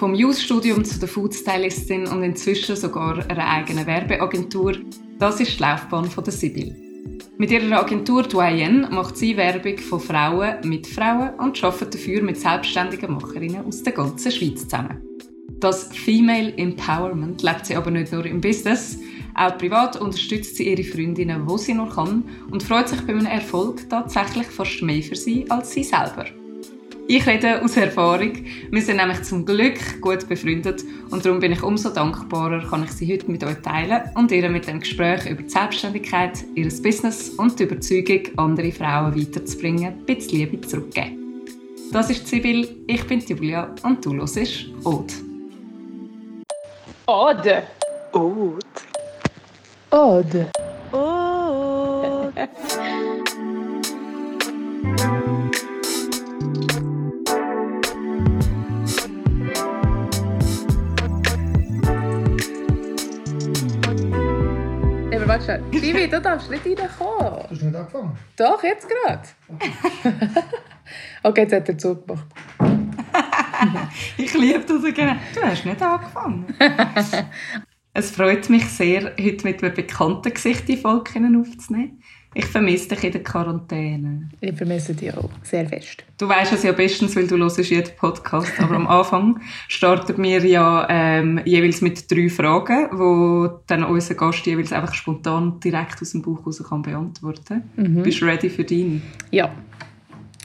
Vom Youth-Studium zu der Foodstylistin und inzwischen sogar einer eigenen Werbeagentur, das ist die Laufbahn von der Sibyl. Mit ihrer Agentur Doyen macht sie Werbung von Frauen mit Frauen und arbeitet dafür mit selbstständigen Macherinnen aus der ganzen Schweiz zusammen. Das Female Empowerment lebt sie aber nicht nur im Business, auch privat unterstützt sie ihre Freundinnen, wo sie nur kann und freut sich bei einem Erfolg tatsächlich fast mehr für sie als sie selber. Ich rede aus Erfahrung. Wir sind nämlich zum Glück gut befreundet und darum bin ich umso dankbarer, kann ich sie heute mit euch teilen und ihr mit dem Gespräch über die Selbstständigkeit, ihr Business und die Überzeugung, andere Frauen weiterzubringen, ein bisschen Liebe zurückgeben. Das ist Sibyl, ich bin Julia und du hörst Ode. Ode. Ode. Ode. Ode. Warte schon. Bibi, du darfst nicht reinkommen. Hast du nicht angefangen? Doch, jetzt gerade. okay, jetzt hat er zugemacht. Ich liebe das gerne. Du hast nicht angefangen. es freut mich sehr, heute mit einem bekannten Gesicht die Folge aufzunehmen. Ich vermisse dich in der Quarantäne. Ich vermisse dich auch sehr fest. Du weißt es ja bestens, weil du hörst jeden Podcast. Aber am Anfang starten wir ja ähm, jeweils mit drei Fragen, wo dann unser Gast jeweils einfach spontan direkt aus dem Buch heraus kann beantworten. Mhm. Bist du ready für deine? Ja.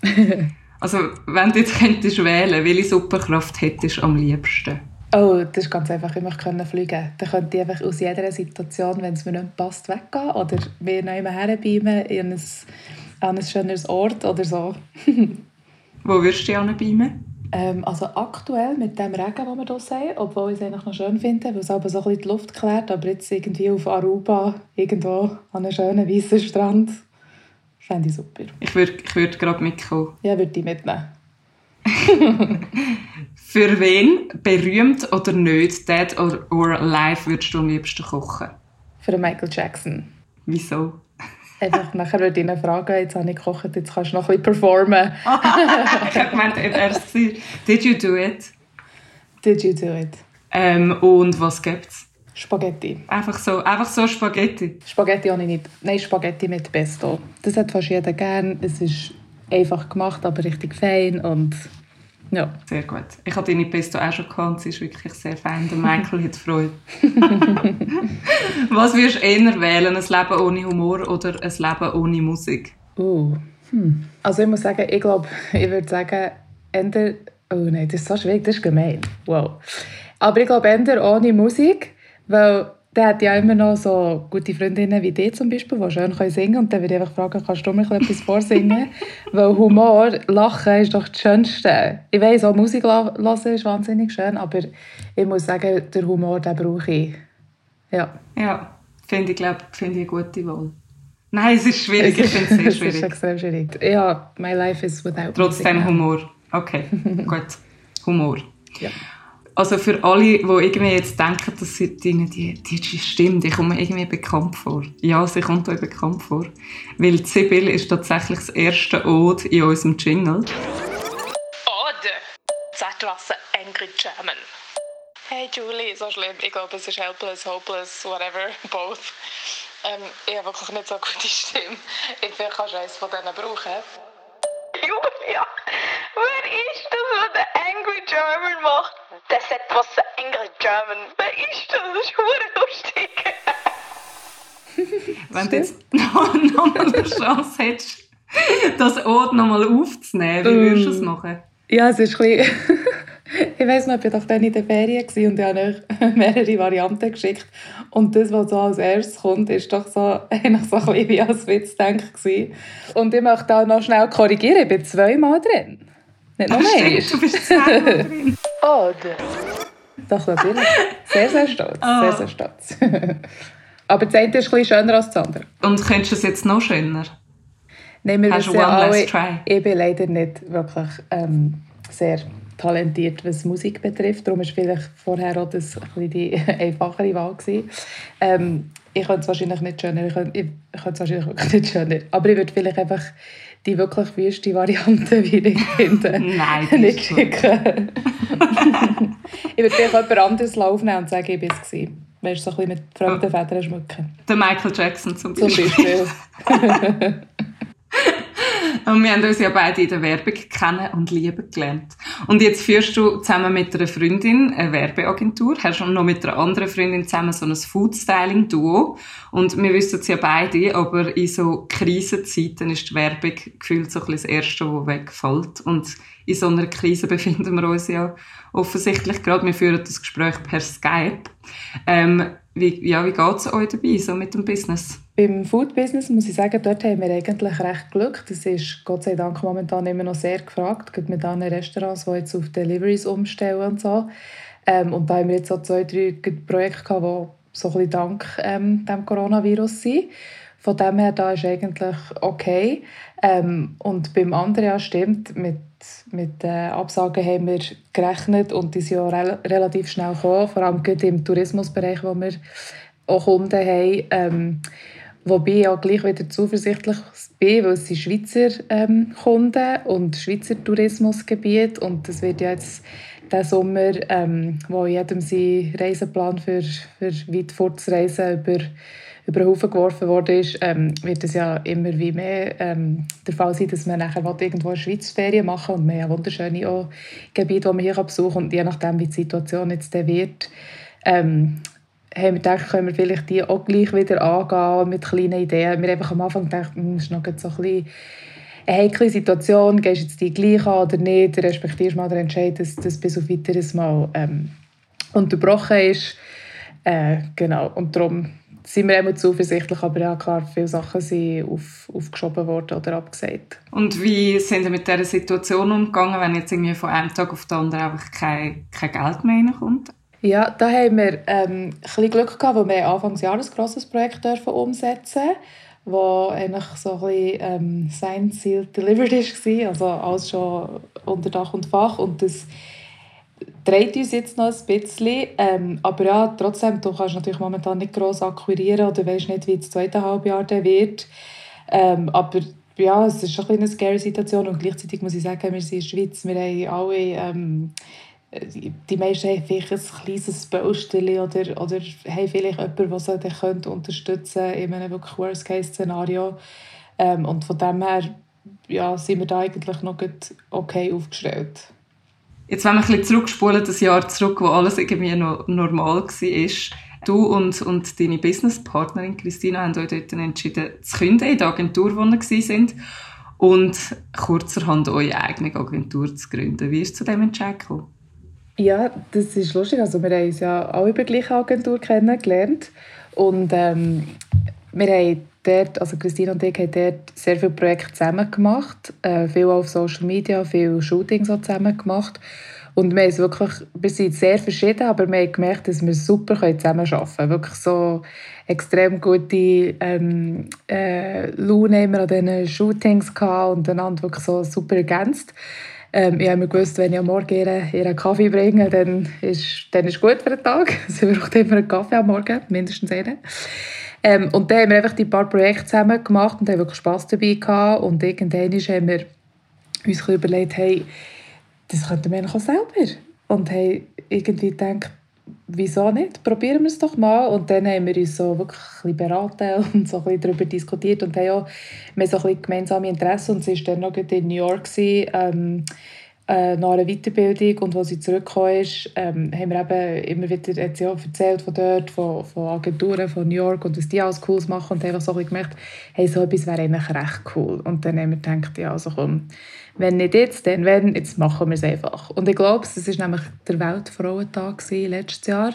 also, wenn du jetzt könntest wählen, welche Superkraft hättest du am liebsten? Oh, das ist ganz einfach. Ich möchte fliegen. Dann könnte ich einfach aus jeder Situation, wenn es mir nicht passt, weggehen oder mir noch immer herbeamen in ein, an ein schöneres Ort oder so. Wo würdest du dich hinbeamen? Ähm, also aktuell mit dem Regen, den wir hier sehen, obwohl ich es eigentlich noch schön finde, weil es aber so ein bisschen die Luft klärt, aber jetzt irgendwie auf Aruba, irgendwo an einem schönen weißen Strand, fände ich super. Ich würde ich würd gerade mitkommen. Ja, würde ich mitnehmen. Für wen, berühmt oder nicht, dead or, or alive, würdest du am liebsten kochen? Für Michael Jackson. Wieso? Einfach nachher würde ich ihn fragen, jetzt habe ich gekocht, jetzt kannst du noch ein bisschen performen. ich habe gemeint, er Did you do it? Did you do it? Ähm, und was gibt es? Spaghetti. Einfach so, einfach so Spaghetti? Spaghetti habe ich nicht. Nein, Spaghetti mit Pesto. Das hat fast jeder gern. Es ist einfach gemacht, aber richtig fein und ja. Sehr gut. Ich habe deine Pesto auch schon gehabt sie ist wirklich sehr fein. Der Michael hat Freude. Was würdest du eher wählen, ein Leben ohne Humor oder ein Leben ohne Musik? Uh. Hm. Also ich muss sagen, ich glaube, ich würde sagen, eher... Oh nein, das ist so schwierig, das ist gemein. Wow. Aber ich glaube, eher ohne Musik, weil der hat ja immer noch so gute Freundinnen wie die zum Beispiel, die schön singen können. Und dann würde ich einfach fragen, kannst du mir etwas vorsingen? Weil Humor, Lachen ist doch das Schönste. Ich weiss, auch Musik hören ist wahnsinnig schön, aber ich muss sagen, den Humor, den brauche ich. Ja. Ja, finde ich, glaube finde ich eine gute Wahl. Nein, es ist schwierig, ich finde es sehr schwierig. es ist extrem schwierig. Ja, my life is without Trotzdem Humor. Okay, gut. Humor. Ja. Also für alle, die irgendwie jetzt denken, dass sie die, die, die Stimme, die kommt mir irgendwie bekannt vor. Ja, sie kommt euch bekannt vor. Weil Sibyl ist tatsächlich das erste Ode in unserem Jingle. Ode! Zeitlasse Angry German. Hey Julie, so schlimm. Ich glaube, es ist helpless, hopeless, whatever, both. Ähm, ich habe wirklich nicht so gute Stimme. Ich finde, kannst du eines von denen brauchen. Julia, wer ist das, der Angry German macht? Der sagt was Angry German. Wer ist das? Das ist lustig. Wenn du jetzt noch, noch mal eine Chance hättest, das Ort noch mal aufzunehmen, wie würdest du es machen? Ja, es ist ein bisschen ich weiß noch, ich war doch dann in der Ferien und ich habe euch mehrere Varianten geschickt. Und das, was so als erstes kommt, ist doch so, eigentlich so ein bisschen wie als Witz denke Und ich möchte auch noch schnell korrigieren, ich bin zweimal drin. Nicht noch mehr. Du bist zweimal drin. Oder? Doch, natürlich. Sehr, sehr stolz. Oh. Sehr, sehr stolz. Aber das eine ist ein bisschen schöner als das andere. Und könntest du es jetzt noch schöner? Nein, wir wissen ja alle, ich bin leider nicht wirklich ähm, sehr talentiert, was Musik betrifft. Darum war vielleicht vorher auch das ein die einfachere Wahl. Ähm, ich könnte es wahrscheinlich nicht schöner, ich könnte, ich könnte es wahrscheinlich wirklich nicht schöner. Aber ich würde vielleicht einfach die wirklich wüste Variante, wie ich finde, Nein, nicht schicken. ich würde vielleicht jemand anderes aufnehmen und sagen, ich war es. Weißt du, so ein bisschen mit fremden Federn schmücken. Der Michael Jackson zum Zum Beispiel. Und wir haben uns ja beide in der Werbung kennen und lieben gelernt. Und jetzt führst du zusammen mit einer Freundin eine Werbeagentur, hast noch mit einer anderen Freundin zusammen so ein Food-Styling-Duo. Und wir wissen es ja beide, aber in so Krisenzeiten ist die Werbung gefühlt so ein bisschen das Erste, was wegfällt. Und in so einer Krise befinden wir uns ja offensichtlich gerade. Wir führen das Gespräch per Skype. Ähm, wie, ja, wie geht es euch dabei, so mit dem Business? Beim Food-Business muss ich sagen, dort haben wir eigentlich recht Glück. Das ist Gott sei Dank momentan immer noch sehr gefragt, gerade mit anderen Restaurants, die jetzt auf Deliveries umstellen und so. Ähm, und da haben wir jetzt auch zwei, drei Projekte gehabt, die so ein bisschen dank ähm, dem Coronavirus sind. Von dem her, da ist eigentlich okay. Ähm, und beim anderen, ja, stimmt, mit, mit äh, Absagen haben wir gerechnet und die sind ja rel relativ schnell gekommen, vor allem im Tourismusbereich, wo wir auch Kunden haben. Ähm, wobei ich auch gleich wieder zuversichtlich bin, weil es sind Schweizer ähm, Kunden und Schweizer Tourismusgebiet und das wird ja jetzt der Sommer, ähm, wo jedem sein Reiseplan für, für weit fortzureisen über über den Haufen geworfen ist, ähm, wird es ja immer wie mehr ähm, der Fall sein, dass man nachher irgendwo in der machen und wir haben ja wunderschöne auch Gebiete, die man hier besuchen kann. Und je nachdem, wie die Situation jetzt dann wird, ähm, haben wir gedacht, können wir vielleicht die auch gleich wieder angehen mit kleinen Ideen. Wir haben am Anfang gedacht, es ist noch so ein eine heikle Situation, gehst jetzt die gleich an oder nicht, respektierst mal den Entscheid, dass das bis auf weiteres Mal ähm, unterbrochen ist. Äh, genau, und darum sind wir immer zuversichtlich, aber ja klar, viele Sachen sind auf, aufgeschoben worden oder abgesagt. Und wie sind Sie mit dieser Situation umgegangen, wenn jetzt irgendwie von einem Tag auf den anderen einfach kein, kein Geld mehr reinkommt? Ja, da haben wir ähm, ein Glück gehabt, weil wir Anfang des Jahres ein grosses Projekt dürfen umsetzen wo eigentlich so ein bisschen ähm, sein Ziel delivered war, also alles schon unter Dach und Fach und das dreht uns jetzt noch ein bisschen. Ähm, aber ja, trotzdem, du kannst natürlich momentan nicht gross akquirieren oder weißt nicht, wie das zweite Halbjahr dann wird. Ähm, aber ja, es ist eine scary Situation und gleichzeitig muss ich sagen, wir sind in der Schweiz, wir haben alle, ähm, die meisten haben vielleicht ein kleines Baustelle oder, oder haben vielleicht jemanden, der sie unterstützen könnte in einem wirklich Worst-Case-Szenario. Ähm, und von dem her ja, sind wir da eigentlich noch okay aufgestellt. Jetzt, wenn wir ein bisschen zurückspulen, das Jahr zurück, wo alles irgendwie noch normal war, du und, und deine Businesspartnerin Christina haben euch dort entschieden, zu künden in der Agentur, wo ihr sind und kurzerhand eure eigene Agentur zu gründen. Wie ist es zu dem Entscheid? Ja, das ist lustig. Also wir haben uns ja alle über die gleiche Agentur kennengelernt und ähm, wir haben dort, also Christine und ich haben dort sehr viele Projekte zusammen gemacht, äh, viel auf Social Media, viel Shootings auch zusammen gemacht. Und wir, sind wirklich, wir sind sehr verschieden, aber wir haben gemerkt, dass wir super zusammen arbeiten können. Wirklich so extrem gute ähm, äh, Laune an diesen Shootings gehabt und einander wirklich so super ergänzt. Ähm, ich habe mir gewusst, wenn ich am Morgen ihren, ihren Kaffee bringe, dann ist, dann ist gut für den Tag. Sie braucht immer einen Kaffee am Morgen, mindestens einen. Ähm, und dann haben wir einfach die paar Projekte zusammen gemacht und haben wirklich Spass dabei gehabt. Und irgendwann haben wir uns überlegt, hey, das könnten wir auch selber. Und haben irgendwie gedacht, wieso nicht? Probieren wir es doch mal. Und dann haben wir uns so wirklich ein bisschen beraten und so ein bisschen darüber diskutiert und haben auch so ein bisschen gemeinsame Interessen. Und sie war dann noch in New York. Ähm, äh, nach einer Weiterbildung und als sie zurückgekommen ist, ähm, haben wir eben immer wieder hat sie erzählt von dort, von, von Agenturen, von New York und was die alles Cooles machen und einfach so ein gemerkt, hey, so etwas wäre eigentlich recht cool. Und dann haben wir gedacht, ja, also komm, wenn nicht jetzt, dann wenn, jetzt machen wir es einfach. Und ich glaube, es war nämlich der Weltfrauentag letztes Jahr.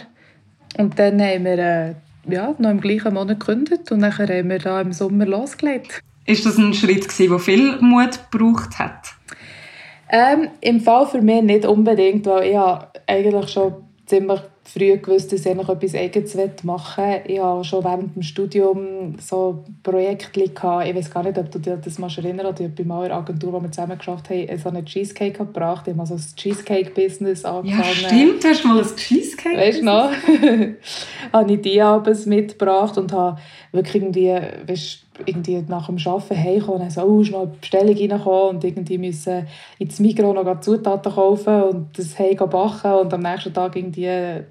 Und dann haben wir äh, ja, noch im gleichen Monat gekündigt und dann haben wir da im Sommer losgelegt. Ist das ein Schritt gewesen, der viel Mut gebraucht hat? Ähm, Im Fall für mich nicht unbedingt, weil ich eigentlich schon ziemlich früh gewusst, dass ich etwas Eigenes machen will. Ich hatte schon während dem Studium so Projekte gehabt. Ich weiß gar nicht, ob du dir das mal erinnerst. Ich habe bei meiner Agentur, wo wir zusammen geschafft haben, so einen Cheesecake gebracht. Ich habe so ein Cheesecake-Business angefangen. Ja, stimmt. Du hast mal ein Cheesecake Weißt du noch? habe ich die abends mitgebracht und habe wirklich irgendwie, weißt, irgendwie nach dem Arbeiten heimkommen und so, oh, schnell eine Bestellung reinkommen und irgendwie müssen ins Mikro noch Zutaten kaufen und das heim backen und am nächsten Tag irgendwie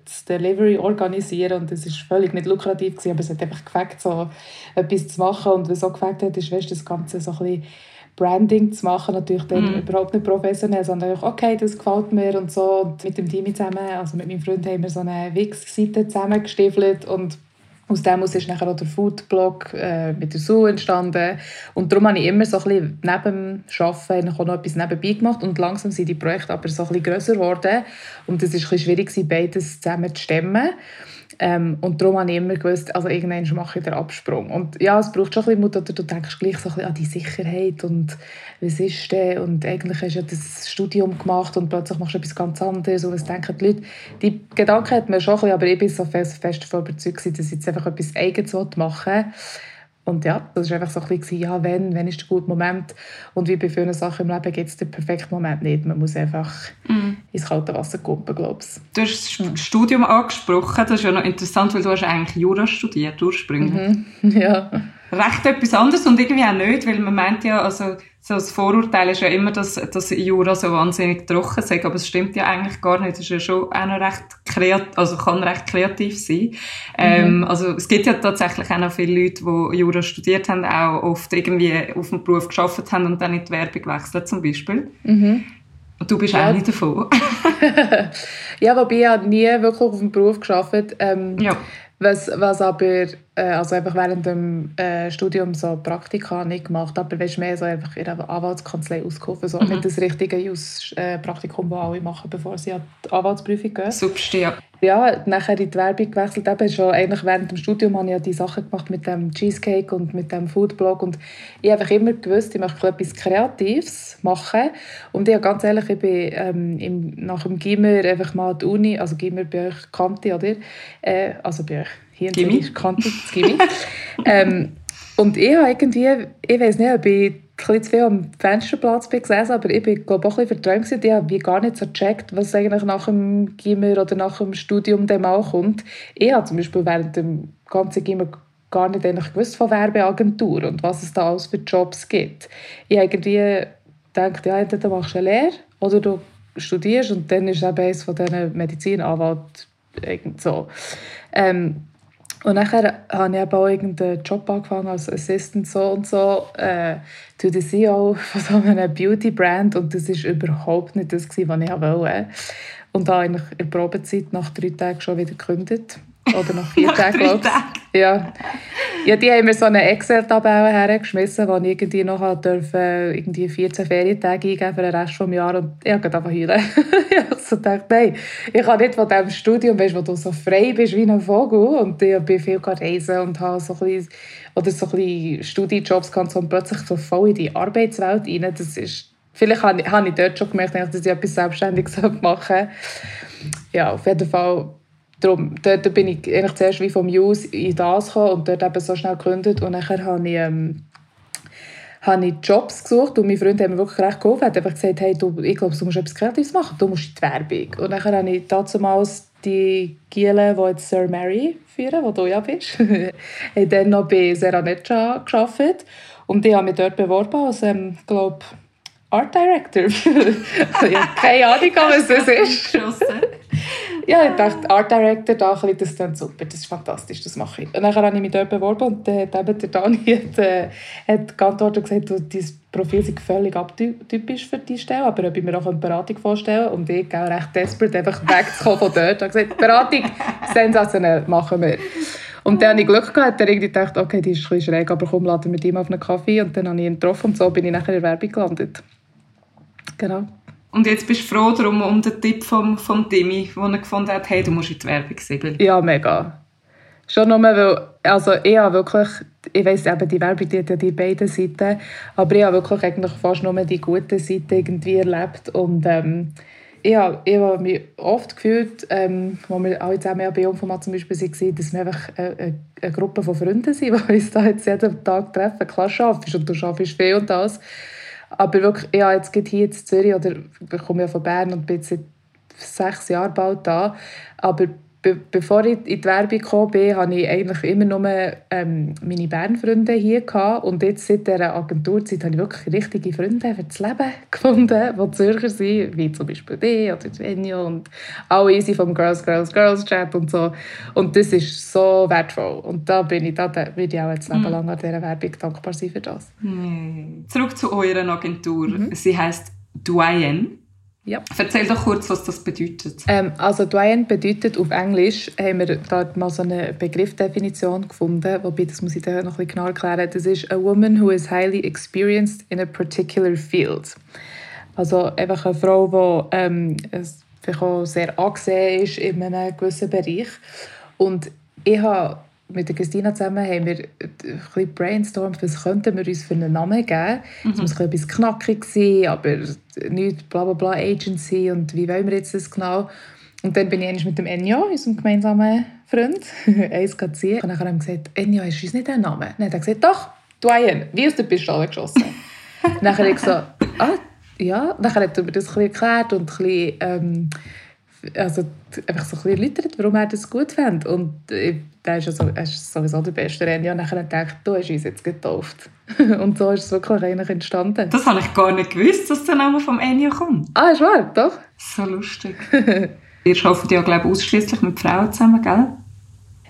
das Delivery organisieren und das ist völlig nicht lukrativ gewesen, aber es hat einfach gefällt, so etwas zu machen und was so gefällt hat, ist, weißt, das Ganze so ein bisschen Branding zu machen, natürlich dann mm. überhaupt nicht professionell, sondern einfach, okay, das gefällt mir und so. Und mit dem Team zusammen, also mit meinem Freund, haben wir so eine Wix-Seite zusammengestiefelt und aus dem ist nachher auch der Foodblog äh, mit der Sue entstanden. Und darum habe ich immer so ein bisschen neben dem Arbeiten auch noch etwas nebenbei gemacht. Und langsam sind die Projekte aber so ein bisschen grösser geworden. Und es war schwierig, beides zusammen zu stemmen. Ähm, und darum habe ich immer gewusst, also irgendwann mache ich den Absprung. Und ja, es braucht schon ein bisschen Mut, oder du denkst gleich so an die Sicherheit und was ist denn? Und eigentlich hast du ja das Studium gemacht und plötzlich machst du etwas ganz anderes und was denken die Leute? Die Gedanken hat man schon ein bisschen, aber ich bin so fest, fest davon überzeugt, dass ich jetzt einfach etwas Eigenes machen will und ja, das war einfach so ein bisschen, ja, wenn, wenn ist der gute Moment. Und wie bei vielen Sachen im Leben gibt es den perfekten Moment nicht. Man muss einfach mm. ins kalte Wasser kumpen, glaube ich. Du hast das Studium angesprochen. Das ist ja noch interessant, weil du hast eigentlich Jura studiert ursprünglich. Mhm. Ja. Recht etwas anderes und irgendwie auch nicht, weil man meint ja, also so das Vorurteil ist ja immer, dass, dass Jura so wahnsinnig trocken sei, aber es stimmt ja eigentlich gar nicht. Es ist ja schon auch noch recht kreativ, also kann recht kreativ sein. Ähm, mhm. Ähm, also es gibt ja tatsächlich auch noch viele Leute, die Jura studiert haben, auch oft irgendwie auf dem Beruf geschafft haben und dann in die Werbung wechseln zum Beispiel. Mhm. Und du bist ja. auch nicht davon. ja, wobei ich nie wirklich auf dem Beruf geschafft. Ähm, ja. Was, was aber, also einfach während dem äh, Studium so Praktika nicht gemacht, aber weißt, mehr so einfach in einer Anwaltskanzlei ausgeholfen, so mhm. nicht das richtige Jus-Praktikum, das alle machen, bevor sie an die Anwaltsprüfung gehen. Substi, ja ja, nachher in die Werbung gewechselt. Eben schon eigentlich während dem Studium habe ich ja die Sachen gemacht mit dem Cheesecake und mit dem Foodblog und ich habe einfach immer gewusst, ich möchte etwas Kreatives machen und ich ganz ehrlich, ich bin ähm, im, nach dem Gimmer einfach mal an die Uni, also Gimmer bei euch Kanti, oder? Äh, also bei euch hier in das Gimmi. ähm, und ich habe irgendwie, ich weiß nicht, ob ich bisschen zu viel am Fensterplatz bin gesessen, aber ich bin glaube auch ein bisschen verträumt. Ich habe gar nicht so gecheckt, was eigentlich nach dem Gimmer oder nach dem Studium mal kommt. Ich habe zum Beispiel während dem ganzen Gimmer gar nicht eigentlich gewusst von Werbeagentur und was es da alles für Jobs gibt. Ich habe irgendwie gedacht, ja, entweder machst du eine Lehre oder du studierst und dann ist eben eines von diesen Medizinanwalt so. Ähm, und nachher habe ich auch irgendeinen Job angefangen als Assistant so und so äh, to the CEO von so einer Beauty-Brand und das war überhaupt nicht das, was ich wollte. Und da eigentlich in der Probezeit nach drei Tagen schon wieder gekündigt. Oder nach vier Tagen, glaube ich. Ja. ja, die haben mir so eine Excel-Tabelle hergeschmissen, wo ich irgendwie noch durfte, irgendwie 14 Ferientage eingeben für den Rest des Jahres. Und ich habe einfach heulen. ich habe so gedacht, nein, ich kann nicht von diesem Studium, weißt, wo du so frei bist wie ein Vogel. Und ich bin viel reisen und habe so ein bisschen, oder so ein bisschen Studiejobs gehabt und plötzlich so voll in die Arbeitswelt rein. Das ist, vielleicht habe ich, habe ich dort schon gemerkt, dass ich etwas Selbstständiges machen sollte. Ja, auf jeden Fall Darum, dort bin ich eigentlich zuerst wie vom News in das gekommen und dort eben so schnell gegründet und nachher habe ich, ähm, habe ich Jobs gesucht und mein Freund hat mir wirklich recht geholfen. Hat einfach gesagt, hey, du, ich glaube, du musst etwas Kreatives machen, du musst in die Werbung. Und nachher habe ich damals die Giele, die jetzt Sir Mary führen, wo du ja bist, dann noch bei Seraneccia gearbeitet und ich habe mich dort beworben als, ähm, glaube Art Director. ich habe keine Ahnung, was das ist. ja, ich dachte, Art Director, da ein das ist super, das ist fantastisch, das mache ich. Und dann habe ich mich dort beworben und dann hat der Dani hat, äh, hat geantwortet und gesagt, dein Profil ist völlig atypisch für diese Stelle, aber ob ich mir auch eine Beratung vorstellen und ich auch recht desperate, einfach wegzukommen von dort. Ich habe gesagt, Beratung, sensationell, machen wir. Und dann habe ich Glück gehabt, dann irgendwie gedacht, okay, die ist ein bisschen schräg, aber komm, laden wir die mal auf einen Kaffee. Und dann habe ich ihn getroffen und so bin ich nachher in der Werbung gelandet. Genau. Und jetzt bist du froh darum, um den Tipp vom, vom Timmy, wo er gefunden hat, hey, du musst in die Werbung, Sibyl. Ja, mega. Schon nur, weil, also ich habe wirklich, ich weiss eben, die Werbung die hat ja die beiden Seiten, aber ich habe wirklich eigentlich fast nur die gute Seite irgendwie erlebt und ähm, ich habe, ich habe mich oft gefühlt, ähm, als wir alle zusammen bei Jungformat zum Beispiel waren, dass wir einfach eine, eine, Gruppe von Freunden sind, die uns da jetzt jeden Tag treffen. Klar schaffst und du schaffst viel und das, aber wirklich, ja, jetzt geht hier in Zürich, oder ich komme ja von Bern und bin seit sechs Jahren bald da, aber be bevor ich in die Werbung gekommen bin, hatte ich eigentlich immer nur ähm, meine Bernfreunde hier gehabt. Und jetzt seit dieser Agenturzeit habe ich wirklich richtige Freunde für das Leben gefunden, die Zürcher sind, wie zum Beispiel die oder Jenio und alle easy vom Girls, Girls, Girls Chat und so. Und das ist so wertvoll. Und da bin ich, da, da würde ich auch jetzt Leben mhm. lang an dieser Werbung dankbar sein für das. Nee. Zurück zu eurer Agentur. Mhm. Sie heisst Doyen. Ja. Erzähl doch kurz, was das bedeutet. Ähm, also Doyen bedeutet auf Englisch, haben wir dort mal so eine Begriffsdefinition gefunden, wobei, das muss ich da noch ein bisschen genau erklären, das ist «a woman who is highly experienced in a particular field». Also einfach eine Frau, die ähm, vielleicht auch sehr angesehen ist in einem gewissen Bereich. Und ich habe mit der Christina zusammen haben wir ein bisschen brainstormt, was könnten wir uns für einen Namen geben. Mhm. Es muss etwas knackig sein, aber nicht bla bla bla Agency und wie wollen wir jetzt das genau. Und dann bin ich mit dem Enyo, unserem gemeinsamen Freund, eins ziehen. Und dann haben wir gesagt, Enyo, ist uns nicht ein Name? Dann hat er gesagt, doch, Dwayne, wie aus der Pistole geschossen. dann habe ich gesagt, ah, ja. Dann hat er mir das ein bisschen erklärt und ein bisschen, ähm, also einfach so ein bisschen erläutert, warum er das gut fand. Und äh, der ist, also, er ist sowieso der beste Rennen. Und dann gedacht, du hast uns jetzt getauft. und so ist es wirklich eigentlich entstanden. Das habe ich gar nicht gewusst, dass der Name vom Ennio kommt. Ah, ist wahr, doch. So lustig. Ihr arbeitet ja, glaube ich, ausschließlich mit Frauen zusammen, gell?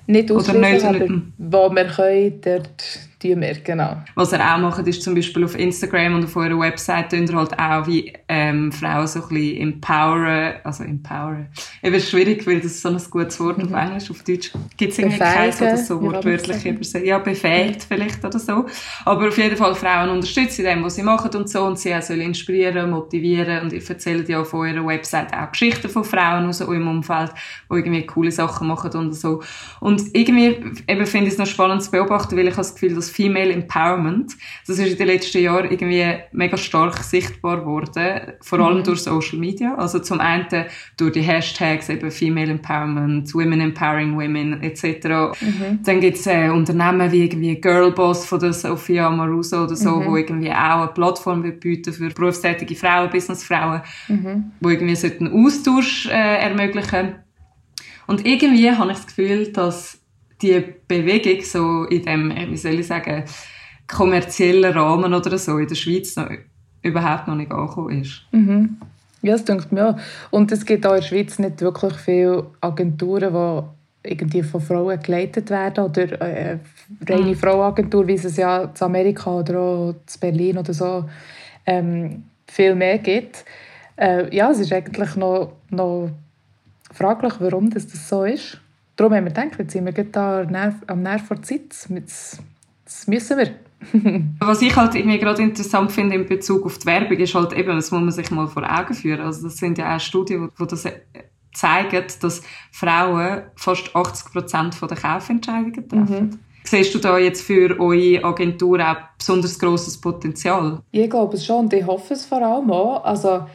Nicht ausschließlich, aber wo wir können, dort tun wir, genau. Was ihr auch macht, ist zum Beispiel auf Instagram und auf eurer Website ihr halt auch wie ähm, Frauen so ein bisschen empoweren, also empoweren. Eben ist schwierig, weil das ist so ein gutes Wort mhm. auf Englisch, auf Deutsch gibt es irgendwie keins oder so wortwörtlich übersetzt. Ja, befähigt vielleicht oder so. Aber auf jeden Fall Frauen unterstützen in dem, was sie machen und so und sie auch sollen inspirieren, motivieren und ihr erzählt ja auf eurer Website auch Geschichten von Frauen aus eurem Umfeld, die irgendwie coole Sachen machen und so. Und irgendwie eben finde ich es noch spannend zu beobachten, weil ich habe das Gefühl, dass Female Empowerment. Das ist in den letzten Jahren irgendwie mega stark sichtbar geworden, vor allem mhm. durch Social Media. Also zum einen durch die Hashtags eben Female Empowerment, Women Empowering Women etc. Mhm. Dann gibt es äh, Unternehmen wie irgendwie Girlboss von der Sophia Amoruso oder so, mhm. wo irgendwie auch eine Plattform bieten für berufstätige Frauen, Businessfrauen, mhm. wo irgendwie einen Austausch äh, ermöglichen. Und irgendwie habe ich das Gefühl, dass die Bewegung so in dem, wie soll ich sagen, kommerziellen Rahmen oder so in der Schweiz noch, überhaupt noch nicht angekommen ist. Mhm. Ja, das denkt mir auch. Und es gibt auch in der Schweiz nicht wirklich viele Agenturen, die irgendwie von Frauen geleitet werden oder äh, reine mhm. Frauenagentur, wie es ja in Amerika oder auch in Berlin oder so ähm, viel mehr gibt. Äh, ja, es ist eigentlich noch, noch fraglich, warum das, das so ist. Darum haben wir gedacht, jetzt sind wir da am Nerv vor der Zeit. Jetzt, jetzt müssen wir. Was ich halt irgendwie gerade interessant finde in Bezug auf die Werbung, ist halt eben, das muss man sich mal vor Augen führen. Also das sind ja auch Studien, die das zeigen, dass Frauen fast 80 Prozent der Kaufentscheidungen treffen. Mhm. Siehst du da jetzt für eure Agentur auch besonders grosses Potenzial? Ich glaube es schon und ich hoffe es vor allem auch. Also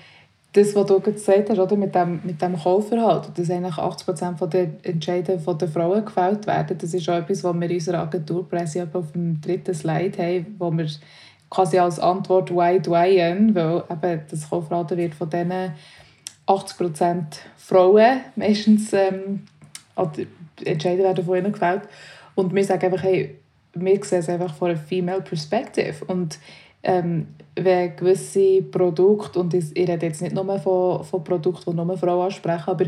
das, was du gesagt hast, oder, mit dem, mit dem Kaufverhalten, dass eigentlich 80% der Entscheidungen von der Frauen gefällt werden, das ist auch etwas, was wir in unserer Agenturpresse auf dem dritten Slide haben, wo wir quasi als Antwort «Why Dwayne?» weil eben das Kaufverhalten wird von diesen 80% Frauen meistens ähm, Entscheidungen werden von ihnen gefällt. Und wir sagen einfach, hey, wir sehen es einfach von einer Female Perspective. Und ähm, wenn gewisse Produkte, und ich, rede jetzt nicht nur von, von Produkten, die nur Frauen ansprechen, aber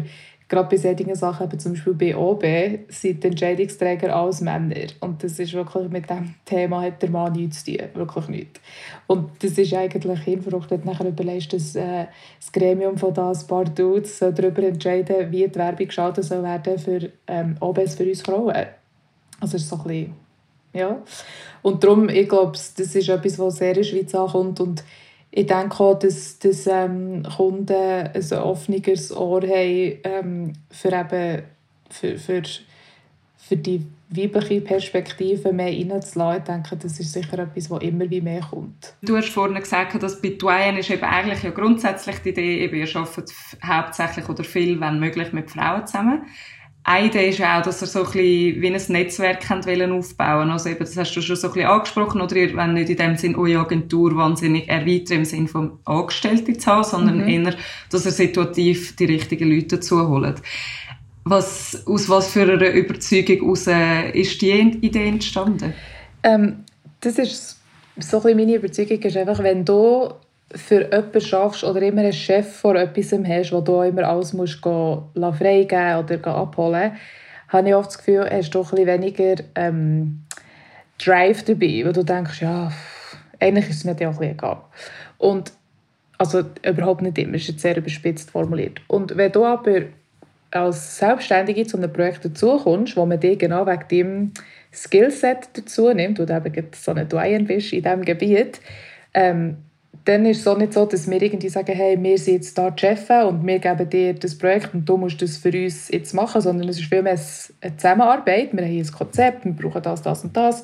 gerade bei solchen Sachen, zum Beispiel bei OB, sind die Entscheidungsträger alles Männer. Und das ist wirklich, mit diesem Thema hat der Mann nichts zu tun, wirklich nichts. Und das ist eigentlich hinverrückt, nachher überlegst, dass äh, das Gremium von da ein paar Dudes darüber entscheiden, wie die Werbung geschaltet soll werden für ähm, OBs für uns Frauen. Also ist so ein bisschen, ja. Und darum, ich glaube, das ist etwas, was sehr in der Schweiz ankommt. Und ich denke auch, dass, dass ähm, Kunden ein offeneres Ohr haben ähm, für, eben, für, für, für die weibliche Perspektive mehr reinzulassen. Ich denke, das ist sicher etwas, was immer wie mehr kommt. Du hast vorhin gesagt, dass bei Duane ist eben eigentlich ja grundsätzlich die Idee, eben, ihr arbeitet hauptsächlich oder viel, wenn möglich, mit Frauen zusammen. Eine Idee ist auch, dass er so ein bisschen wie ein Netzwerk wollen aufbauen Also eben, das hast du schon so ein bisschen angesprochen, oder ihr wollt nicht in dem Sinn eure Agentur wahnsinnig erweitern im Sinne von Angestellte zu haben, sondern mhm. eher, dass er situativ die richtigen Leute dazu holt. Was, aus was für einer Überzeugung heraus ist die Idee entstanden? Ähm, das ist so ein meine Überzeugung ist einfach, wenn du für jemanden schaffst oder immer einen Chef vor etwas hast, wo du immer alles musst gehen, freigeben oder abholen habe ich oft das Gefühl, hast du ein weniger ähm, Drive dabei, wo du denkst, ja, eigentlich ist es mir ja auch ein egal. Und also überhaupt nicht immer, ist jetzt sehr überspitzt formuliert. Und wenn du aber als Selbstständige zu einem Projekt dazukommst, wo man dich genau wegen dem Skillset dazu nimmt, wo du eben so ein Doyen bist in diesem Gebiet, ähm, dann ist es auch nicht so, dass wir irgendwie sagen, hey, wir sind jetzt hier die Chefs und wir geben dir das Projekt und du musst das für uns jetzt machen, sondern es ist vielmehr eine Zusammenarbeit. Wir haben hier ein Konzept, wir brauchen das, das und das.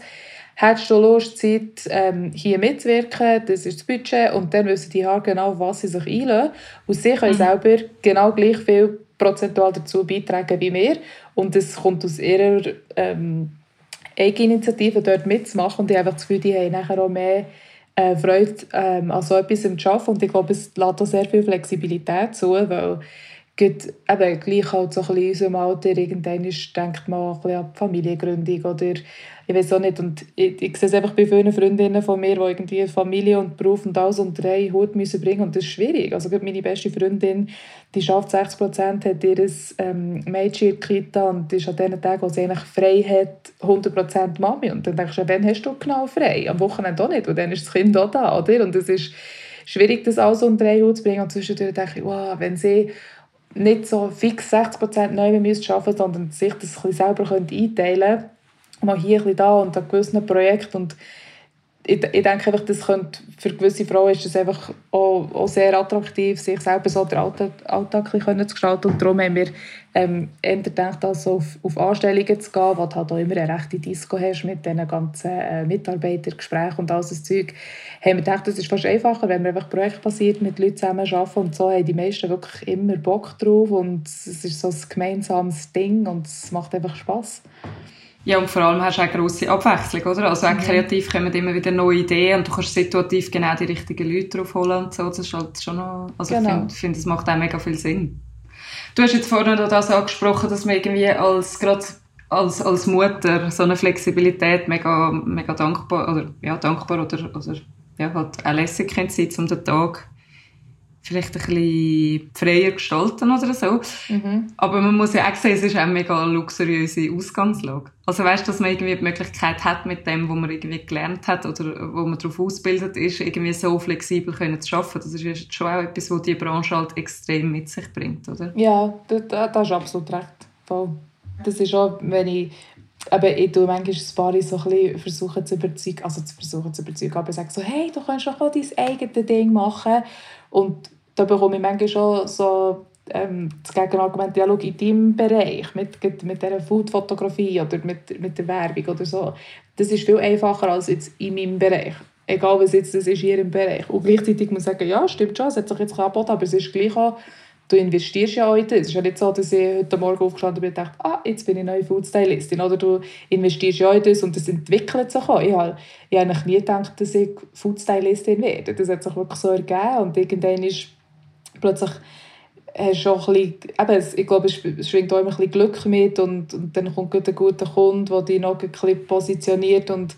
Hättest du Lust, Zeit, ähm, hier mitzuwirken, das ist das Budget und dann wissen die Haare genau, was sie sich einlösen und sie können mhm. selber genau gleich viel prozentual dazu beitragen wie wir und es kommt aus ihrer ähm, Eigeninitiative dort mitzumachen und ich habe das Gefühl, die haben nachher auch mehr äh, Freude ähm, an so etwas zu arbeiten. Und ich glaube, es lässt auch sehr viel Flexibilität zu, weil geht, eben, gleich halt so ein bisschen in unserem Alter irgendwann denkt man ein bisschen an die Familiengründung oder ich weiß auch nicht. Und ich, ich sehe es einfach bei vielen Freundinnen von mir, die irgendwie Familie und Beruf und alles unter einen Hut müssen bringen und das ist schwierig. Also meine beste Freundin, die schafft 60 Prozent, hat ihr ähm, Mädchen in Kita und ist an den Tagen, wo sie eigentlich frei hat, 100 Prozent Mami. Und dann denkst du, wann hast du genau frei? Am Wochenende auch nicht, und dann ist das Kind auch da, oder? Und es ist schwierig, das alles unter einen Hut zu bringen. Und zwischendurch denke ich, wow, wenn sie nicht so fix 60 Prozent neu arbeiten müssen, sondern sich das ein bisschen selber einteilen. Können, mal hier, ein bisschen da und an gewissen Projekten und ich, ich denke einfach, das könnte, für gewisse Frauen ist es einfach auch, auch, sehr attraktiv, sich selber so den Alltag, Alltag zu gestalten. Und darum haben wir ähm, eher gedacht, also auf, auf Anstellungen zu gehen, wo du halt auch immer eine rechte Disco hast mit diesen ganzen äh, Mitarbeitergesprächen und all das Zeug. Haben wir gedacht, das ist fast einfacher, wenn wir einfach projektbasiert mit Leuten zusammen arbeiten. Und so haben die meisten wirklich immer Bock drauf und es ist so ein gemeinsames Ding und es macht einfach Spass. Ja, und vor allem hast du auch eine grosse Abwechslung, oder? Also auch mhm. kreativ kommen immer wieder neue Ideen und du kannst situativ genau die richtigen Leute drauf holen und so. Das ist halt schon noch, also genau. ich finde, find, das macht auch mega viel Sinn. Du hast jetzt vorhin noch das angesprochen, dass man irgendwie als, gerade als, als Mutter so eine Flexibilität mega, mega dankbar, oder, ja, dankbar oder, oder, ja, halt auch lässig sein, um den Tag vielleicht ein bisschen freier gestalten oder so. Mhm. Aber man muss ja auch sehen, es ist auch eine mega luxuriöse Ausgangslage. Also weißt, dass man irgendwie die Möglichkeit hat, mit dem, was man irgendwie gelernt hat oder wo man darauf ausgebildet ist, irgendwie so flexibel können zu arbeiten. Das ist schon auch etwas, was die Branche halt extrem mit sich bringt, oder? Ja, das, das ist absolut recht. Voll. Das ist auch, wenn ich aber ich tue manchmal ein paar so ein versuchen zu überzeugen, also zu versuchen zu überzeugen, aber ich sage so, hey, du kannst doch auch dein eigenes Ding machen. Und da bekomme ich manchmal schon so ähm, das Gegenargument, ja, schau, in deinem Bereich, mit, mit dieser Food-Fotografie oder mit, mit der Werbung oder so, das ist viel einfacher als jetzt in meinem Bereich. Egal, was jetzt das ist hier im Bereich. Und gleichzeitig muss ich sagen, ja, stimmt schon, es hat sich jetzt angeboten, aber es ist gleich auch, du investierst ja heute. Es ist ja nicht so, dass ich heute Morgen aufgestanden bin und dachte, ah, jetzt bin ich neue Foodstylistin. Oder du investierst ja das und das entwickelt sich auch. Ich habe, ich habe nie gedacht, dass ich Foodstylistin werde. Das hat sich wirklich so ergeben und irgendwann ist plötzlich hast du auch ein bisschen, eben, ich glaube, es schwingt auch immer ein bisschen Glück mit und, und dann kommt ein guter Kunde, der dich noch ein bisschen positioniert und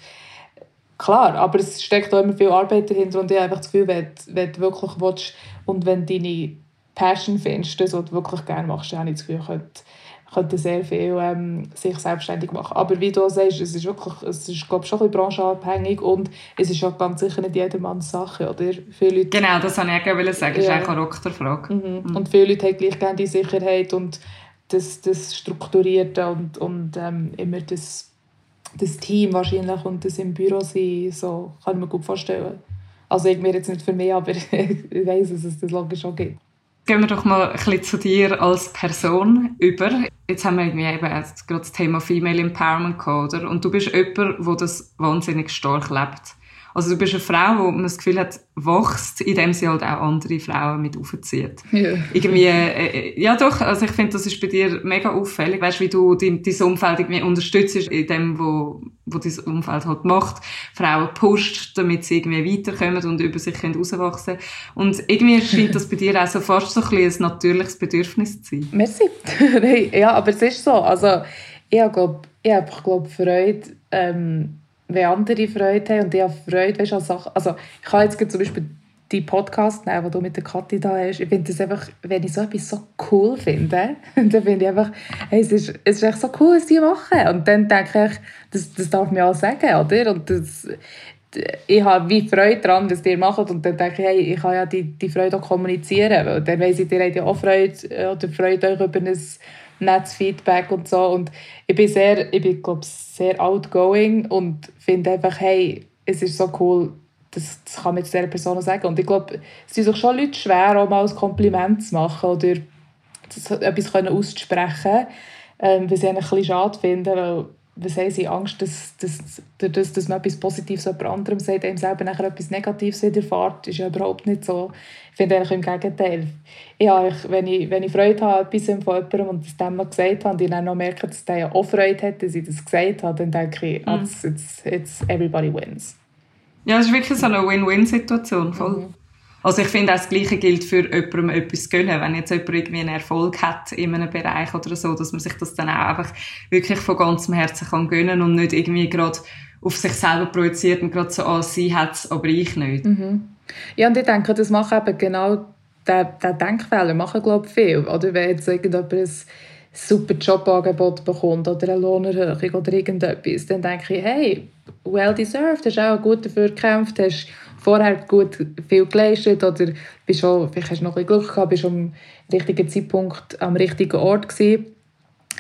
klar, aber es steckt auch immer viel Arbeit dahinter und ich habe einfach das Gefühl, wenn, wenn du wirklich willst und wenn deine Passion findest, das, was du wirklich gerne machst, habe ich das Gefühl, könnte, könnte sehr viel ähm, sich selbstständig machen. Aber wie du sagst, es ist wirklich, es ist glaube ich, schon ein bisschen branchenabhängig und es ist auch ganz sicher nicht jedermanns Sache, oder? Viele Leute, genau, das wollte ich auch sagen, das ja. ist eine Charakterfrage. Mhm. Mhm. Und viele Leute haben gleich gerne die Sicherheit und das, das Strukturierte und, und ähm, immer das, das Team wahrscheinlich und das im Büro sein, so kann ich mir gut vorstellen. Also ich mir jetzt nicht für mich, aber ich weiß, dass es das logisch auch gibt. Gehen wir doch mal ein bisschen zu dir als Person über. Jetzt haben wir irgendwie eben gerade das Thema Female Empowerment gehabt, oder? Und du bist jemand, der das wahnsinnig stark lebt. Also du bist eine Frau, wo man das Gefühl hat, wächst, indem sie halt auch andere Frauen mit aufzieht. Ja. Irgendwie, äh, äh, ja doch, also ich finde, das ist bei dir mega auffällig, weißt wie du dein, dein Umfeld irgendwie unterstützt in dem, wo, wo dein Umfeld halt macht, Frauen pusht, damit sie irgendwie weiterkommen und über sich können rauswachsen Und irgendwie scheint das bei dir auch so fast so ein, ein natürliches Bedürfnis zu sein. Merci. ja, aber es ist so, also ich glaube, ich habe glaub, Freude, ähm, wenn andere Freude haben und ich habe Freude, weißt, an Sachen, also ich kann jetzt zum Beispiel die Podcast nehmen, die du mit der Kathi da hast, ich finde das einfach, wenn ich so etwas so cool finde, dann finde ich einfach, hey, es ist, es ist echt so cool, was die machen. Und dann denke ich, das, das darf mir auch sagen, oder? Und das, ich habe wie Freude daran, was ihr macht und dann denke ich, hey, ich kann ja die, die Freude auch kommunizieren, weil dann weiss ich, ihr habt ja auch Freude oder freut euch über ein Netzfeedback und so und ich bin sehr, ich bin, glaube sehr outgoing und finde einfach, hey, es ist so cool, das, das kann man jetzt dieser Person sagen. Und ich glaube, es sind sich schon Leute schwer, auch mal ein Kompliment zu machen oder das, etwas auszusprechen, ähm, was ich ein bisschen schade finde, weil was haben sie Angst, dass, dass, dass, dass man etwas Positives jemand anderem sagt, einem selber nachher etwas Negatives widerfährt, ist ja überhaupt nicht so. Ich finde eigentlich im Gegenteil. Ich, wenn, ich, wenn ich Freude habe etwas von jemandem und das dem gesagt habe und ich dann noch merke, dass der ja auch Freude hat, dass ich das gesagt habe, dann denke ich, mhm. it's, it's, it's everybody wins. Ja, es ist wirklich so eine Win-Win-Situation, voll. Mhm. Also ich finde auch das Gleiche gilt für jemandem etwas gönnen. Wenn jetzt jemand irgendwie einen Erfolg hat in einem Bereich oder so, dass man sich das dann auch einfach wirklich von ganzem Herzen kann gönnen und nicht irgendwie gerade auf sich selber projiziert und gerade so, oh, sie hat es, aber ich nicht. Mhm. Ja, und ich denke, das macht eben genau der, der Denkfehler, machen glaube ich viel. Oder wenn jetzt irgendjemand ein super Jobangebot bekommt oder eine Lohnerhöhung oder irgendetwas, dann denke ich, hey, well deserved, hast auch gut dafür gekämpft, hast vorher gut viel geleistet oder bist auch, vielleicht hast du noch ein Glück gehabt, bist am richtigen Zeitpunkt am richtigen Ort gewesen.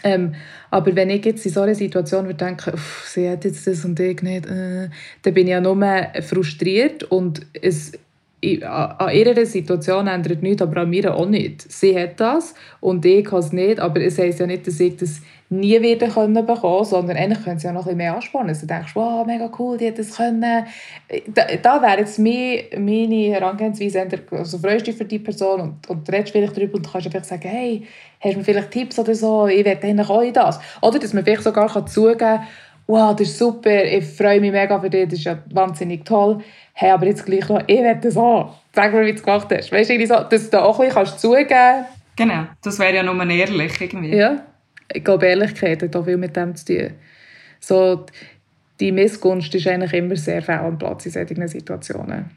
Ähm, aber wenn ich jetzt in so einer Situation würde denken, sie hat jetzt das und ich nicht, äh, dann bin ich ja nur frustriert und es an ihrer Situation ändert nichts, aber an mir auch nicht. Sie hat das und ich kann es nicht, aber es heisst ja nicht, dass ich das nie wieder können bekommen sondern eigentlich können sie ja noch ein bisschen mehr anspannen. Du denkst, wow, mega cool, die hat das können. Da, da wäre jetzt meine, meine Herangehensweise, also freust du dich für die Person und, und redest vielleicht darüber und kannst einfach sagen, hey, hast du mir vielleicht Tipps oder so, ich will eigentlich auch das. Oder dass man vielleicht sogar kann zugeben kann, wow, das ist super, ich freue mich mega für dich, das ist ja wahnsinnig toll. Hey, aber jetzt gleich noch, ich will das auch. Sag mir, wie du es gemacht hast. Weißt du, so, dass du da auch ein bisschen zugeben kannst. Genau, das wäre ja nur ehrlich irgendwie. Ja, ich glaube, Ehrlichkeit hat auch viel mit dem zu tun. So, die Missgunst ist eigentlich immer sehr fehl am Platz in solchen Situationen.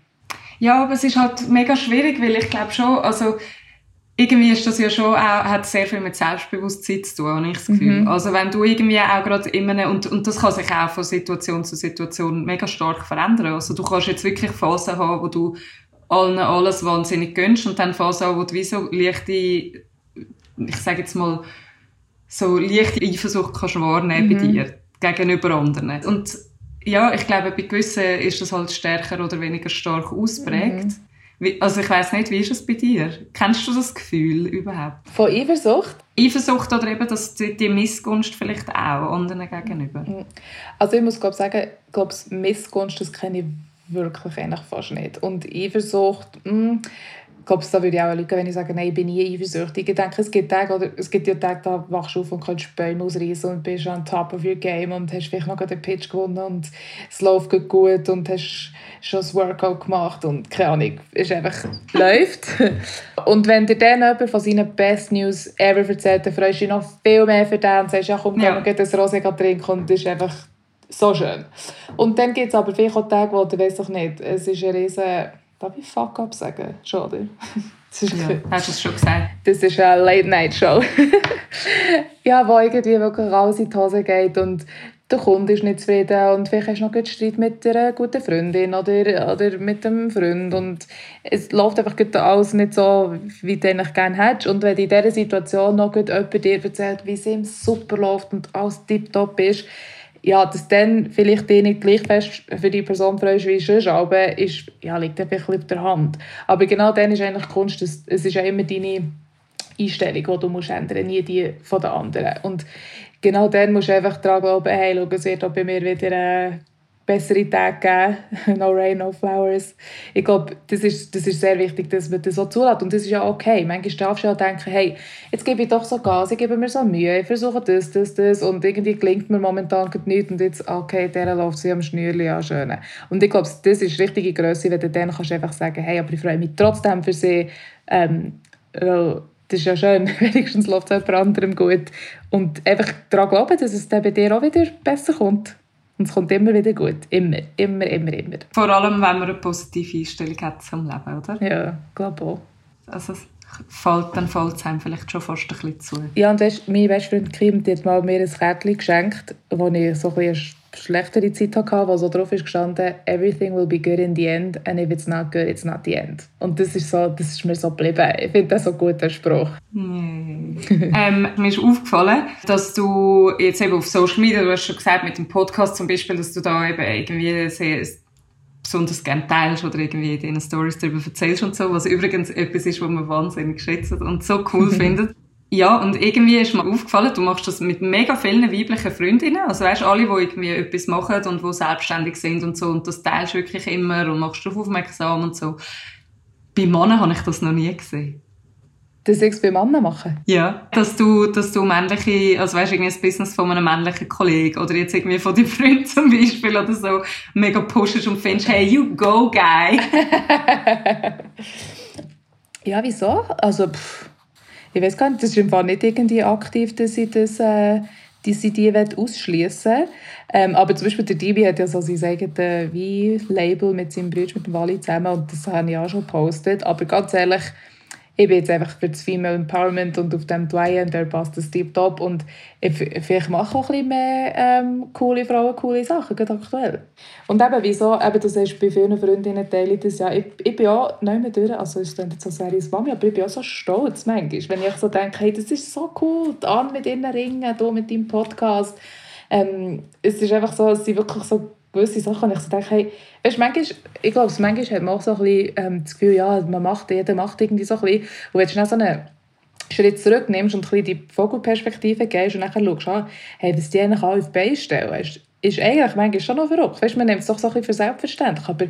Ja, aber es ist halt mega schwierig, weil ich glaube schon, also irgendwie ist das ja schon auch, hat sehr viel mit Selbstbewusstsein zu tun, habe ich das Gefühl. Mhm. Also wenn du irgendwie auch gerade immer, und, und das kann sich auch von Situation zu Situation mega stark verändern. Also du kannst jetzt wirklich Phasen haben, wo du allen alles wahnsinnig gönnst und dann Phasen haben, wo du wie so leichte, ich sage jetzt mal, so leichte Eifersucht kannst wahrnehmen mhm. bei dir gegenüber anderen. Und ja, ich glaube, bei gewissen ist das halt stärker oder weniger stark ausprägt. Mhm. Also ich weiß nicht, wie ist es bei dir? Kennst du das Gefühl überhaupt? Von Eifersucht? Eifersucht oder eben das, die Missgunst vielleicht auch anderen gegenüber? Mhm. Also ich muss glaub, sagen, glaube Missgunst, das kenne ich wirklich eigentlich fast nicht. Und Eifersucht, mh, hm, glaube, da würde ich auch lügen, wenn ich sage, nein, ich bin nie eifersüchtig. Ich denke, es gibt Tage, oder es gibt ja Tage, da wachst du auf und kannst Bäume ausreißen und bist on top of your game und hast vielleicht noch den Pitch gewonnen und es läuft gut und hast schon das Workout gemacht und keine Ahnung, es einfach läuft. Und wenn dir dann jemand von seinen Best News ever erzählt, dann freust du dich noch viel mehr für den und sagst, ja komm, ja. wir das Rosé trinken und das ist einfach so schön. Und dann gibt es aber vielleicht auch Tage, wo du weißt doch nicht, es ist ein riesen Darf ich Fuck up sagen? Schade. Das ist ja, hast du es schon gesagt? Das ist eine Late-Night-Show. ja, wo irgendwie wirklich raus in die Hose geht und der Kunde ist nicht zufrieden und vielleicht hast du noch einen Streit mit einer guten Freundin oder, oder mit einem Freund und es läuft einfach alles nicht so, wie du eigentlich gerne hättest. Und wenn in dieser Situation noch jemand dir erzählt, wie es ihm super läuft und alles tiptop ist, ja, dass dann vielleicht die nicht gleich fest für die Person freust wie sonst, aber ist, ja, liegt einfach auf der Hand. Aber genau dann ist eigentlich Kunst, dass, es ist ja immer deine Einstellung, die du musst ändern musst, nie die von den anderen. Und genau dann musst du einfach daran glauben, hey, schau, es wird auch bei mir wieder äh, bessere Tage geben. no rain, no flowers. Ich glaube, das ist, das ist sehr wichtig, dass man das so zulässt. Und das ist ja okay. Manchmal darfst du ja denken, hey, jetzt gebe ich doch so Gas, ich gebe mir so Mühe, ich versuche das, das, das. Und irgendwie gelingt mir momentan nichts. Und jetzt, okay, der läuft sie am Schnürli, ja, schön. Und ich glaube, das ist richtige Größe, wenn du dann kannst einfach sagen, hey, aber ich freue mich trotzdem für sie. Ähm, das ist ja schön, wenigstens läuft es jemand anderem gut. Und einfach daran glauben, dass es dann bei dir auch wieder besser kommt. Und es kommt immer wieder gut. Immer, immer, immer, immer. Vor allem, wenn man eine positive Einstellung hat zum Leben, oder? Ja, glaube auch. Also fällt, dann fällt es einem vielleicht schon fast ein bisschen zu. Ja, und weißt, mein bester Freund Kim hat mal mir ein Kärtchen geschenkt, wo ich so ein bisschen schlechtere Zeit hatte, wo so drauf ist gestanden, everything will be good in the end and if it's not good, it's not the end. Und das ist, so, das ist mir so geblieben. Ich finde das so ein guter Spruch. Mm. ähm, mir ist aufgefallen, dass du jetzt eben auf Social Media, du hast schon gesagt, mit dem Podcast zum Beispiel, dass du da eben irgendwie sehr besonders gerne teilst oder irgendwie in deinen Stories darüber erzählst und so, was übrigens etwas ist, was man wahnsinnig schätzt und so cool findet. Ja, und irgendwie ist mir aufgefallen, du machst das mit mega vielen weiblichen Freundinnen. Also weißt, alle, die irgendwie etwas machen und die selbstständig sind und so. Und das teilst du wirklich immer und machst darauf aufmerksam und so. Bei Männern habe ich das noch nie gesehen. Das ich bei Männern machen? Ja, dass du, dass du männliche, also weißt, irgendwie ein Business von einem männlichen Kollegen oder jetzt irgendwie von deinem Freund zum Beispiel oder so mega pushst und findest, hey, you go, guy. ja, wieso? Also, pff ich weiß gar nicht, das ist im nicht irgendwie aktiv, dass ich das, äh, dass ich die ausschließen ähm, Aber zum Beispiel der Dibi hat ja so sein eigenes Wein-Label mit seinem Bruder, mit dem Wally zusammen und das habe ich auch schon gepostet. Aber ganz ehrlich, ich bin jetzt einfach für das Female Empowerment und auf dem Dwayne, der passt das tiptop und ich, vielleicht mache auch ein bisschen mehr ähm, coole Frauen coole Sachen, gerade aktuell. Und eben, wieso, eben, du sagst, bei vielen Freundinnen teile ich das ja, ich, ich bin auch nicht mehr durch, also es klingt jetzt so seriös Mami, aber ich bin auch so stolz manchmal, wenn ich so denke, hey, das ist so cool, an mit ihnen ringen, du mit deinem Podcast, ähm, es ist einfach so, es sind wirklich so gewisse Sachen, ich so denke, hey, weißt, manchmal, ich glaube, manchmal hat man auch so ein bisschen, ähm, das Gefühl, ja, man macht, jeder macht irgendwie so ein bisschen, und wenn du so einen Schritt zurücknimmst und ein die Vogelperspektive gehst und dann schaust, ah, hey, was die eigentlich alle auf die Beine stellen, weißt, ist eigentlich manchmal schon noch verrückt. Weißt, man nimmt es doch so ein bisschen für selbstverständlich, aber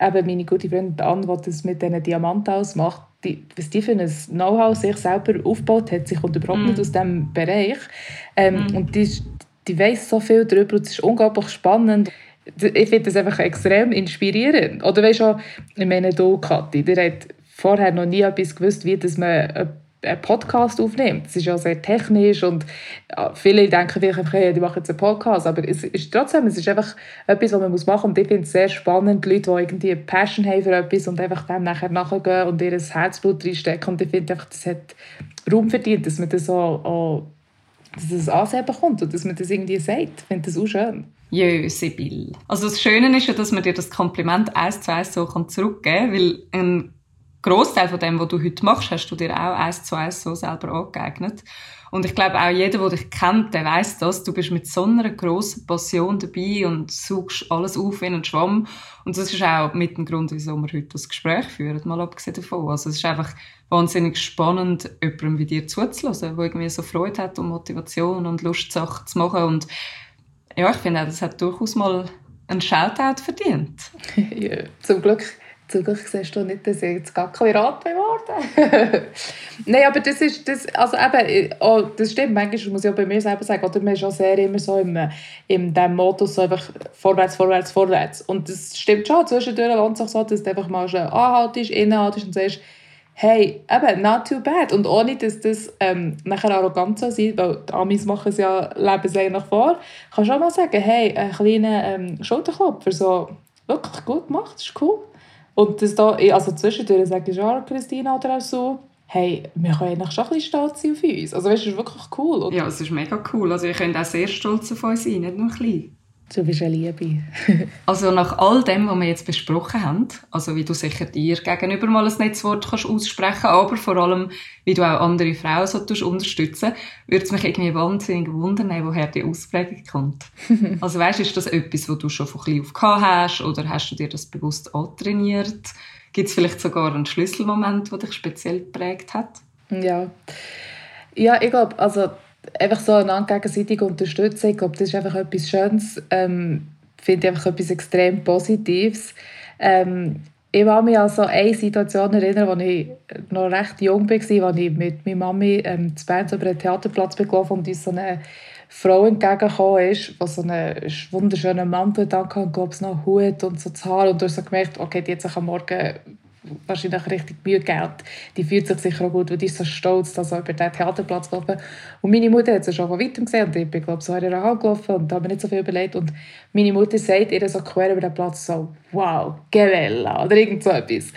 eben meine gute Freundin Anne, die das mit diesen Diamanten ausmacht, die, was die für ein Know-how sich selber aufgebaut hat, sie kommt überhaupt mm. nicht aus diesem Bereich. Ähm, mm. Und die, die weiß so viel darüber und es ist unglaublich spannend. Ich finde das einfach extrem inspirierend. Oder weißt du, ich meine, du, Kathi, der hat vorher noch nie etwas gewusst, wie dass man einen Podcast aufnimmt. Es ist ja sehr technisch und viele denken vielleicht hey, die machen jetzt einen Podcast, aber es ist trotzdem, es ist einfach etwas, was man machen muss und ich finde es sehr spannend, Leute, die irgendwie eine Passion haben für etwas und einfach dem nachher nachgehen und ihr Herzblut reinstecken und ich finde einfach, das hat Raum verdient, dass man das auch, auch dass es Ansehen bekommt und dass man das irgendwie sagt. Ich finde das auch schön. Jö, Sibyl. Also das Schöne ist ja, dass man dir das Kompliment eins zu eins so zurückgeben kann, weil ein Großteil von dem, was du heute machst, hast du dir auch eins zu eins so selber angeeignet. Und ich glaube auch jeder, der dich kennt, der weiß das. Du bist mit so einer grossen Passion dabei und suchst alles auf wie ein Schwamm. Und das ist auch mit dem Grund, wieso wir heute das Gespräch führen, mal abgesehen davon. Also es ist einfach wahnsinnig spannend, jemandem wie dir zuzulassen, der irgendwie so Freude hat und Motivation und Lust, Sachen zu machen. Und ja, ich finde auch, das hat durchaus mal einen Shoutout verdient. ja, zum Glück Glück siehst du nicht, dass ich jetzt gar kein Rat geworden Nein, aber das ist, das, also eben, oh, das stimmt, manchmal muss ich auch bei mir selber sagen, oder man ist auch sehr immer so im, in diesem Modus so einfach vorwärts, vorwärts, vorwärts. Und das stimmt schon, zwischendurch lohnt es sich so, dass du einfach mal schon anhaltest, innehaltest und sagst, hey, eben, not too bad. Und ohne, dass das ähm, nachher arrogant so sein weil die Amis machen es ja lebenslänglich vor, kannst du auch mal sagen, hey, einen kleinen ähm, Schulterklopfer, so, wirklich gut gemacht, ist cool. Und das da, also zwischendurch sage ich auch Christina oder auch so, hey, wir können eigentlich schon ein bisschen stolz sein auf uns. Also weißt, das ist wirklich cool. Oder? Ja, es ist mega cool. Also wir können auch sehr stolz auf uns sein, nicht nur ein bisschen. Du bist eine Liebe. also nach all dem, was wir jetzt besprochen haben, also wie du sicher dir gegenüber mal ein Netzwort kannst aussprechen aber vor allem, wie du auch andere Frauen so unterstützen würde es mich irgendwie wahnsinnig wundern, woher die Ausprägung kommt. also weißt, ist das etwas, was du schon von klein auf gehabt hast oder hast du dir das bewusst antrainiert? Gibt es vielleicht sogar einen Schlüsselmoment, der dich speziell geprägt hat? Ja, ja ich glaube, also einfach so einander gegenseitig unterstützen. Ich glaube, das ist einfach etwas Schönes. Ähm, finde ich einfach etwas extrem Positives. Ähm, ich kann mich an so eine Situation erinnern, als ich noch recht jung war, als ich mit meiner Mami ähm, zu Bern über den Theaterplatz gelaufen und uns so eine Frau entgegengekommen ist, die so einen wunderschönen Mantel hatte, und glaube ich, noch Hut und so das Haar. Und du hast so gemerkt, okay, die hat sich am Morgen wahrscheinlich richtig Mühe gegeben. Die fühlt sich sicher auch gut, weil die ist so stolz, dass sie über diesen Theaterplatz gelaufen Und meine Mutter hat sie schon von weitem gesehen und ich bin, glaube so in ihrer Hand gelaufen und habe mir nicht so viel überlegt. Und meine Mutter sagt ihr so quer über den Platz so, wow, Gewella oder irgend so etwas.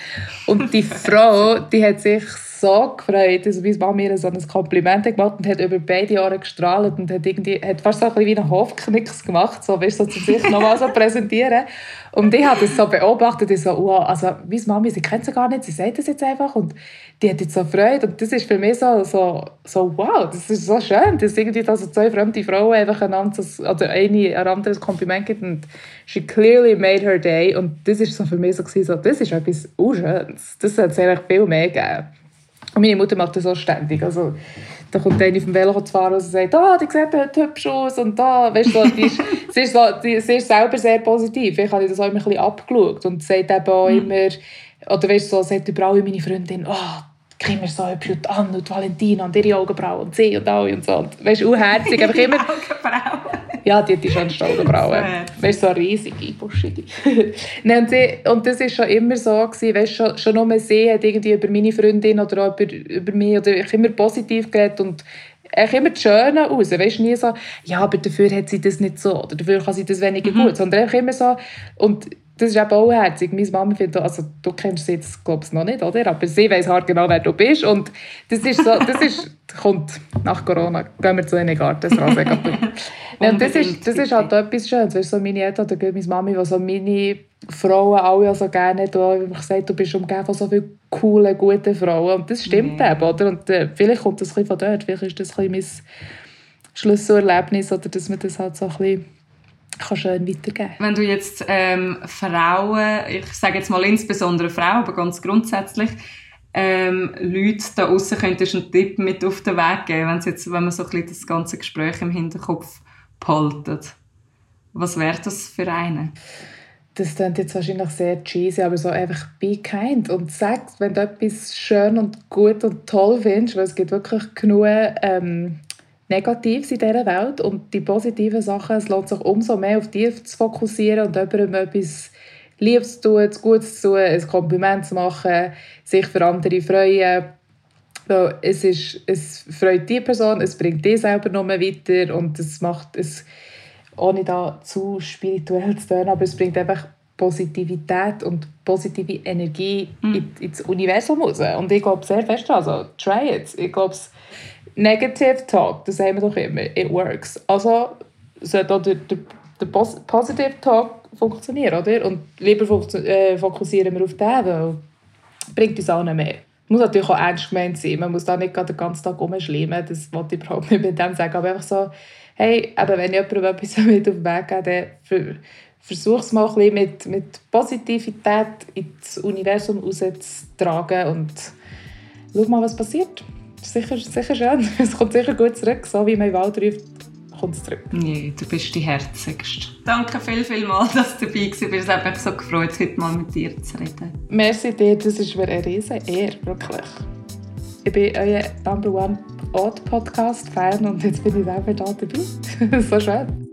Und die Frau, die hat sich so gefreut. Also meine Mama mir so ein Kompliment gemacht und hat über beide Jahre gestrahlt und hat, irgendwie, hat fast so ein wie einen Hofknicks gemacht, so, weißt, so zu sich nochmal so präsentieren. Und ich habe das so beobachtet, ich so, wow, also meine Mami, sie kennt sie gar nicht, sie sagt das jetzt einfach und die hat jetzt so Freude und das ist für mich so, so, so wow, das ist so schön, dass irgendwie da so zwei fremde Frauen einfach einander, oder eine ein anderes Kompliment gibt und she clearly made her day und das ist so für mich so, so das ist etwas Unschönes, das sollte es eigentlich viel mehr geben. Und meine Mutter macht das auch ständig. Also, da kommt eine auf dem Velo zu fahren und sagt, ah, die sieht heute hübsch aus und da, weißt du, die ist, sie, ist so, die, sie ist selber sehr positiv. Ich habe das auch immer ein bisschen abgeschaut und sagt eben auch mhm. immer, oder weißt du, so, sagt überall meine Freundin, oh, Kim ist so hübsch und Anne und Valentina und ihre Augenbrauen und sie und alle und so. Und, weißt du, unherzig, einfach immer... Ja, die hat die schönsten Augenbrauen. weißt du, so riesige, buschige. Nein, und, sie, und das war schon immer so, gewesen, weißt, schon, schon nur sie hat irgendwie über meine Freundin oder auch über, über mich oder ich immer positiv geredet und ich immer das Schöne raus. Weißt nie so, ja, aber dafür hat sie das nicht so oder dafür kann sie das weniger mhm. gut, sondern einfach immer so und das ist eben auch herzig. Meine Mama findet, also du kennst sie jetzt, glaube ich, noch nicht, oder? Aber sie weiß halt genau, wer du bist. Und das ist so, das ist, kommt nach Corona, gehen wir zu einer Gartenstraße. ja, und das ist, das ist halt etwas Schönes. Weißt, so meine Eltern oder meine Mami, die so meine Frauen alle so gerne hat, wie ich gesagt du bist umgeben von so vielen coolen, guten Frauen. Und das stimmt mhm. eben, oder? Und äh, vielleicht kommt das ein bisschen von dort. Vielleicht ist das ein bisschen mein Schlüsselerlebnis, oder dass man das halt so ein bisschen kann schön weitergeben. Wenn du jetzt ähm, Frauen, ich sage jetzt mal insbesondere Frauen, aber ganz grundsätzlich, ähm, Leute da außen könntest einen Tipp mit auf den Weg geben, wenn, jetzt, wenn man so ein bisschen das ganze Gespräch im Hinterkopf behaltet. Was wäre das für einen? Das klingt jetzt wahrscheinlich sehr cheesy, aber so einfach be kind und sag, wenn du etwas schön und gut und toll findest, weil es gibt wirklich genug ähm, Negatives in dieser Welt und die positiven Sachen, es lohnt sich umso mehr auf die zu fokussieren und jemandem etwas Liebes zu tun, Gutes zu tun, ein Kompliment zu machen, sich für andere freuen. Weil es, ist, es freut die Person, es bringt dich selber noch mehr weiter und es macht es, ohne da zu spirituell zu tun, aber es bringt einfach Positivität und positive Energie mhm. ins Universum raus. Und ich glaube sehr fest also try it. Ich glaube, Negative Talk, das sagen wir doch immer, it works. Also sollte auch der, der, der Positive Talk funktionieren, oder? Und lieber äh, fokussieren wir auf den, weil bringt uns allen mehr. Muss natürlich auch ernst gemeint sein. Man muss da nicht den ganzen Tag rumschleimen, das wollte ich überhaupt nicht mit dem sagen. Aber einfach so, hey, aber wenn jemand etwas mit auf den Weg geht, dann versuch es mal ein mit, mit Positivität ins Universum rauszutragen und schau mal, was passiert sicher, sicher schön. Es kommt sicher gut zurück, so wie mein Wald ruft, kommt es zurück. Nee, du bist die Herzigste. Danke viel, viel mal, dass du dabei warst. Es hat mich so gefreut, heute mal mit dir zu reden. Merci dir, das ist mir eine riesige Ehre, wirklich. Ich bin euer Number One Odd Podcast Fan und jetzt bin ich selber da dabei. so schön.